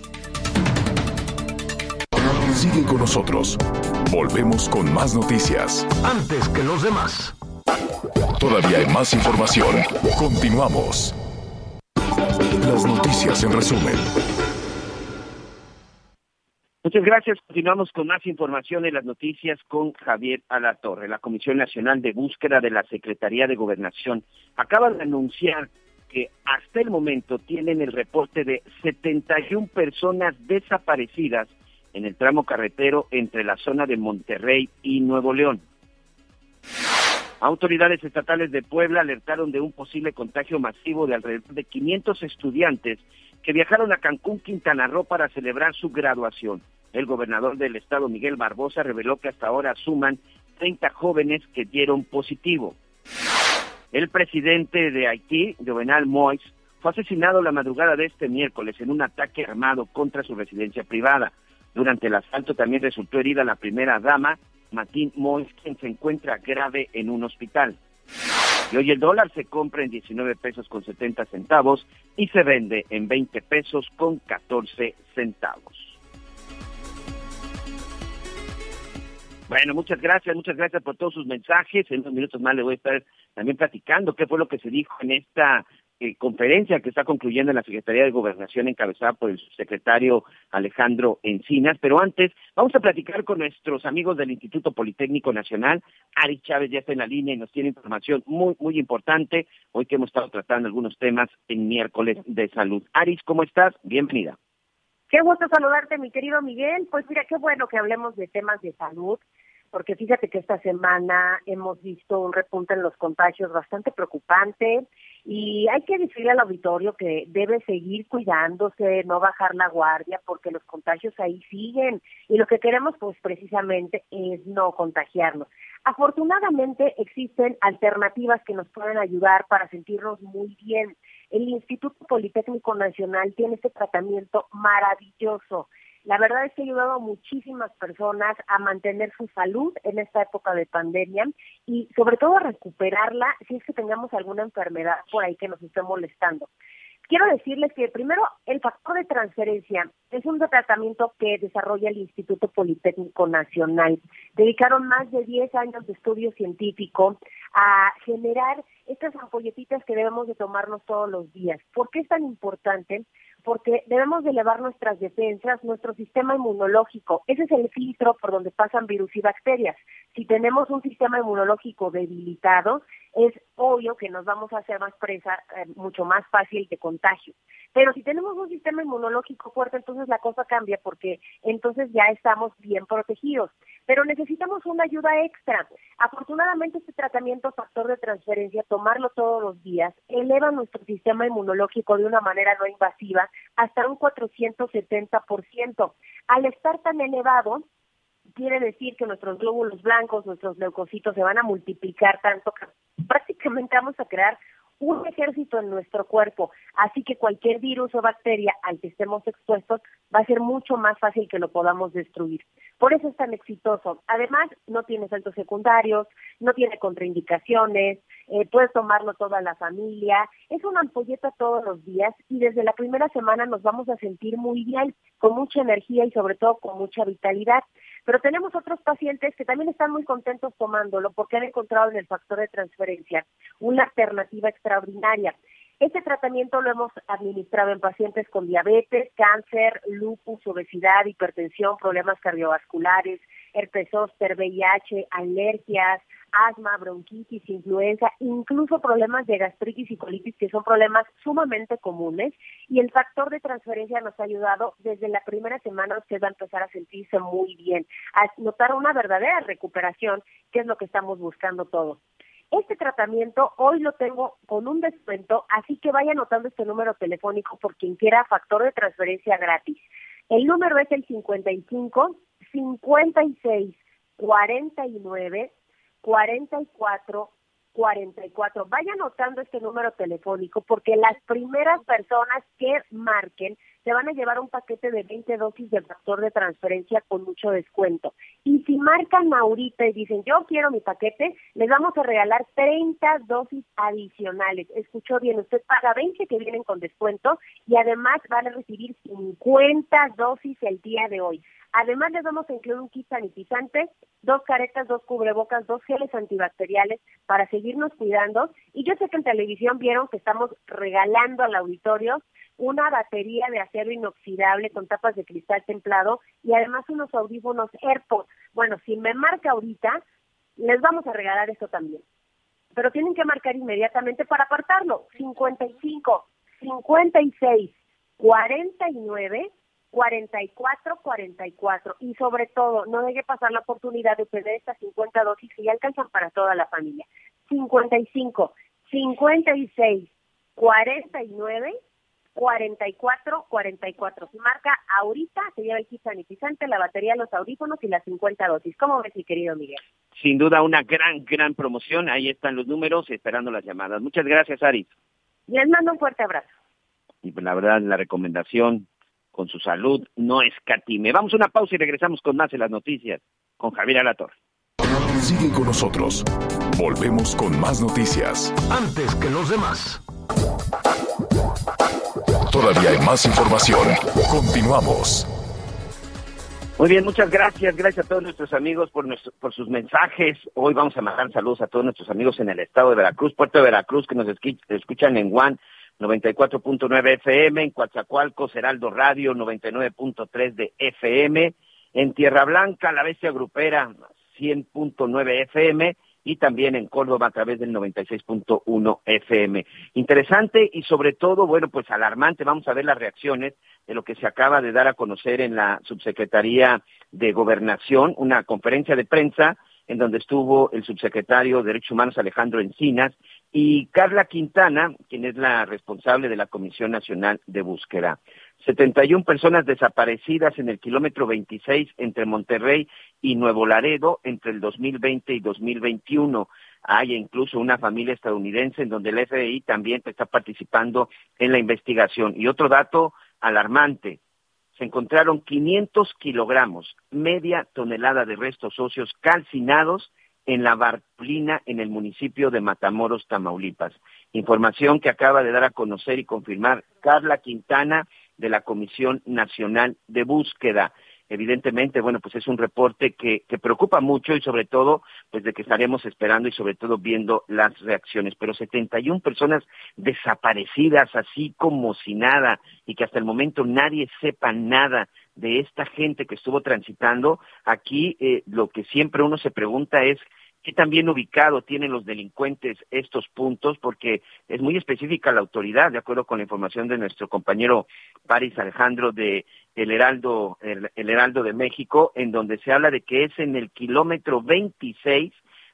Sigue con nosotros. Volvemos con más noticias. Antes que los demás. Todavía hay más información. Continuamos. Las noticias en resumen. Muchas gracias. Continuamos con más información en las noticias con Javier Alatorre. La Comisión Nacional de Búsqueda de la Secretaría de Gobernación acaba de anunciar que hasta el momento tienen el reporte de 71 personas desaparecidas en el tramo carretero entre la zona de Monterrey y Nuevo León. Autoridades estatales de Puebla alertaron de un posible contagio masivo de alrededor de 500 estudiantes que viajaron a Cancún, Quintana Roo para celebrar su graduación. El gobernador del estado, Miguel Barbosa, reveló que hasta ahora suman 30 jóvenes que dieron positivo. El presidente de Haití, Jovenal Moïse, fue asesinado la madrugada de este miércoles en un ataque armado contra su residencia privada. Durante el asalto también resultó herida la primera dama, Matin Moïse, quien se encuentra grave en un hospital. Y hoy el dólar se compra en 19 pesos con 70 centavos y se vende en 20 pesos con 14 centavos. Bueno, muchas gracias, muchas gracias por todos sus mensajes. En unos minutos más le voy a estar también platicando qué fue lo que se dijo en esta eh, conferencia que está concluyendo en la Secretaría de Gobernación encabezada por el secretario Alejandro Encinas. Pero antes, vamos a platicar con nuestros amigos del Instituto Politécnico Nacional. Ari Chávez ya está en la línea y nos tiene información muy, muy importante. Hoy que hemos estado tratando algunos temas en miércoles de salud. Aris, ¿cómo estás? Bienvenida. Qué gusto saludarte, mi querido Miguel. Pues mira, qué bueno que hablemos de temas de salud, porque fíjate que esta semana hemos visto un repunte en los contagios bastante preocupante y hay que decirle al auditorio que debe seguir cuidándose, no bajar la guardia, porque los contagios ahí siguen y lo que queremos pues precisamente es no contagiarnos. Afortunadamente existen alternativas que nos pueden ayudar para sentirnos muy bien el Instituto Politécnico Nacional tiene este tratamiento maravilloso. La verdad es que ha ayudado a muchísimas personas a mantener su salud en esta época de pandemia y sobre todo a recuperarla si es que tengamos alguna enfermedad por ahí que nos esté molestando. Quiero decirles que primero el factor de transferencia es un tratamiento que desarrolla el Instituto Politécnico Nacional. Dedicaron más de 10 años de estudio científico a generar estas ampolletitas que debemos de tomarnos todos los días. ¿Por qué es tan importante? Porque debemos de elevar nuestras defensas, nuestro sistema inmunológico. Ese es el filtro por donde pasan virus y bacterias. Si tenemos un sistema inmunológico debilitado, es obvio que nos vamos a hacer más presa, eh, mucho más fácil de contagio. Pero si tenemos un sistema inmunológico fuerte, entonces la cosa cambia porque entonces ya estamos bien protegidos. Pero necesitamos una ayuda extra. Afortunadamente este tratamiento factor de transferencia, tomarlo todos los días, eleva nuestro sistema inmunológico de una manera no invasiva hasta un 470%. Al estar tan elevado, quiere decir que nuestros glóbulos blancos, nuestros leucocitos se van a multiplicar tanto que prácticamente vamos a crear un ejército en nuestro cuerpo, así que cualquier virus o bacteria al que estemos expuestos va a ser mucho más fácil que lo podamos destruir. Por eso es tan exitoso. Además, no tiene efectos secundarios, no tiene contraindicaciones, eh, puedes tomarlo toda la familia, es una ampolleta todos los días y desde la primera semana nos vamos a sentir muy bien, con mucha energía y sobre todo con mucha vitalidad. Pero tenemos otros pacientes que también están muy contentos tomándolo porque han encontrado en el factor de transferencia una alternativa extraordinaria. Este tratamiento lo hemos administrado en pacientes con diabetes, cáncer, lupus, obesidad, hipertensión, problemas cardiovasculares, herpes zóster, VIH, alergias, asma, bronquitis, influenza, incluso problemas de gastritis y colitis, que son problemas sumamente comunes. Y el factor de transferencia nos ha ayudado desde la primera semana, usted va a empezar a sentirse muy bien, a notar una verdadera recuperación, que es lo que estamos buscando todos. Este tratamiento hoy lo tengo con un descuento, así que vaya anotando este número telefónico por quien quiera factor de transferencia gratis. El número es el 55 56 49 44 44. Vaya anotando este número telefónico porque las primeras personas que marquen se van a llevar un paquete de 20 dosis del factor de transferencia con mucho descuento. Y si marcan ahorita y dicen, yo quiero mi paquete, les vamos a regalar 30 dosis adicionales. Escuchó bien, usted paga 20 que vienen con descuento y además van a recibir 50 dosis el día de hoy. Además les vamos a incluir un kit sanitizante, dos caretas, dos cubrebocas, dos geles antibacteriales para seguirnos cuidando. Y yo sé que en televisión vieron que estamos regalando al auditorio una batería de acero inoxidable con tapas de cristal templado y además unos audífonos AirPods. Bueno, si me marca ahorita, les vamos a regalar eso también. Pero tienen que marcar inmediatamente para apartarlo. 55, 56, 49 44 44 y sobre todo no deje pasar la oportunidad de obtener estas 50 dosis que ya alcanzan para toda la familia. 55 56 49 44 44. Si marca ahorita, se lleva el kit sanitizante, la batería, los audífonos y las 50 dosis. ¿Cómo ves, mi querido Miguel? Sin duda, una gran, gran promoción. Ahí están los números, esperando las llamadas. Muchas gracias, Ari. Les mando un fuerte abrazo. Y pues, la verdad, la recomendación con su salud no escatime. Vamos a una pausa y regresamos con más de las noticias con Javier Alator. Sigue con nosotros. Volvemos con más noticias. Antes que los demás. Todavía hay más información. Continuamos. Muy bien, muchas gracias. Gracias a todos nuestros amigos por, sus mensajes. Hoy vamos a mandar saludos a todos nuestros amigos en el estado de Veracruz, Puerto de Veracruz, que nos escuchan en Juan 94.9 FM, en Coatzacoalcos, Heraldo Radio, 99.3 de FM, en Tierra Blanca, La Bestia Grupera, 100.9 FM, y también en Córdoba a través del 96.1 FM. Interesante y sobre todo, bueno, pues alarmante. Vamos a ver las reacciones de lo que se acaba de dar a conocer en la Subsecretaría de Gobernación, una conferencia de prensa en donde estuvo el subsecretario de Derechos Humanos Alejandro Encinas y Carla Quintana, quien es la responsable de la Comisión Nacional de Búsqueda. 71 personas desaparecidas en el kilómetro 26 entre Monterrey y Nuevo Laredo entre el 2020 y 2021. Hay incluso una familia estadounidense en donde el FBI también está participando en la investigación. Y otro dato alarmante, se encontraron 500 kilogramos, media tonelada de restos óseos calcinados en la Barplina, en el municipio de Matamoros, Tamaulipas. Información que acaba de dar a conocer y confirmar Carla Quintana de la Comisión Nacional de Búsqueda. Evidentemente, bueno, pues es un reporte que, que preocupa mucho y sobre todo, pues de que estaremos esperando y sobre todo viendo las reacciones. Pero 71 personas desaparecidas, así como si nada, y que hasta el momento nadie sepa nada de esta gente que estuvo transitando, aquí eh, lo que siempre uno se pregunta es qué tan bien ubicado tienen los delincuentes estos puntos, porque es muy específica la autoridad, de acuerdo con la información de nuestro compañero Paris Alejandro de el Heraldo, el, Heraldo de México, en donde se habla de que es en el kilómetro 26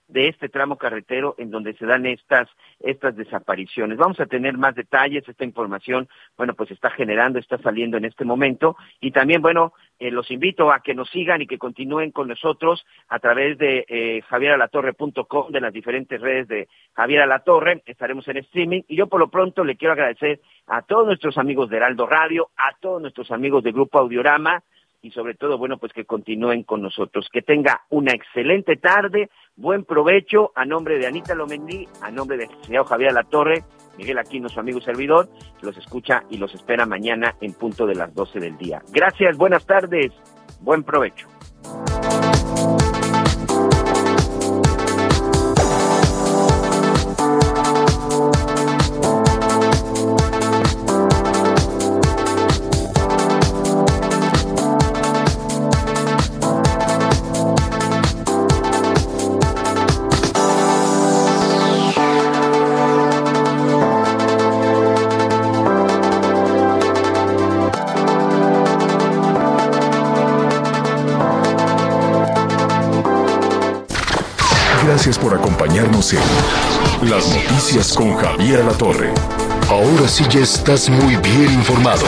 de este tramo carretero en donde se dan estas, estas desapariciones. Vamos a tener más detalles, esta información, bueno, pues está generando, está saliendo en este momento. Y también, bueno, eh, los invito a que nos sigan y que continúen con nosotros a través de eh, javieralatorre.com, de las diferentes redes de Javier Alatorre, estaremos en streaming. Y yo por lo pronto le quiero agradecer a todos nuestros amigos de Heraldo Radio, a todos nuestros amigos de Grupo Audiorama, y sobre todo, bueno, pues que continúen con nosotros. Que tenga una excelente tarde, buen provecho a nombre de Anita Lomendí, a nombre de señor Javier La Torre, Miguel Aquino, su amigo y servidor, los escucha y los espera mañana en punto de las 12 del día. Gracias, buenas tardes, buen provecho. 12. Las noticias con Javier La Torre. Ahora sí ya estás muy bien informado.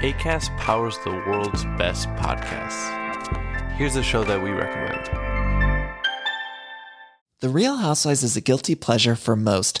ACAS powers the world's best podcasts. Here's a show that we recommend. The Real Housewives is a guilty pleasure for most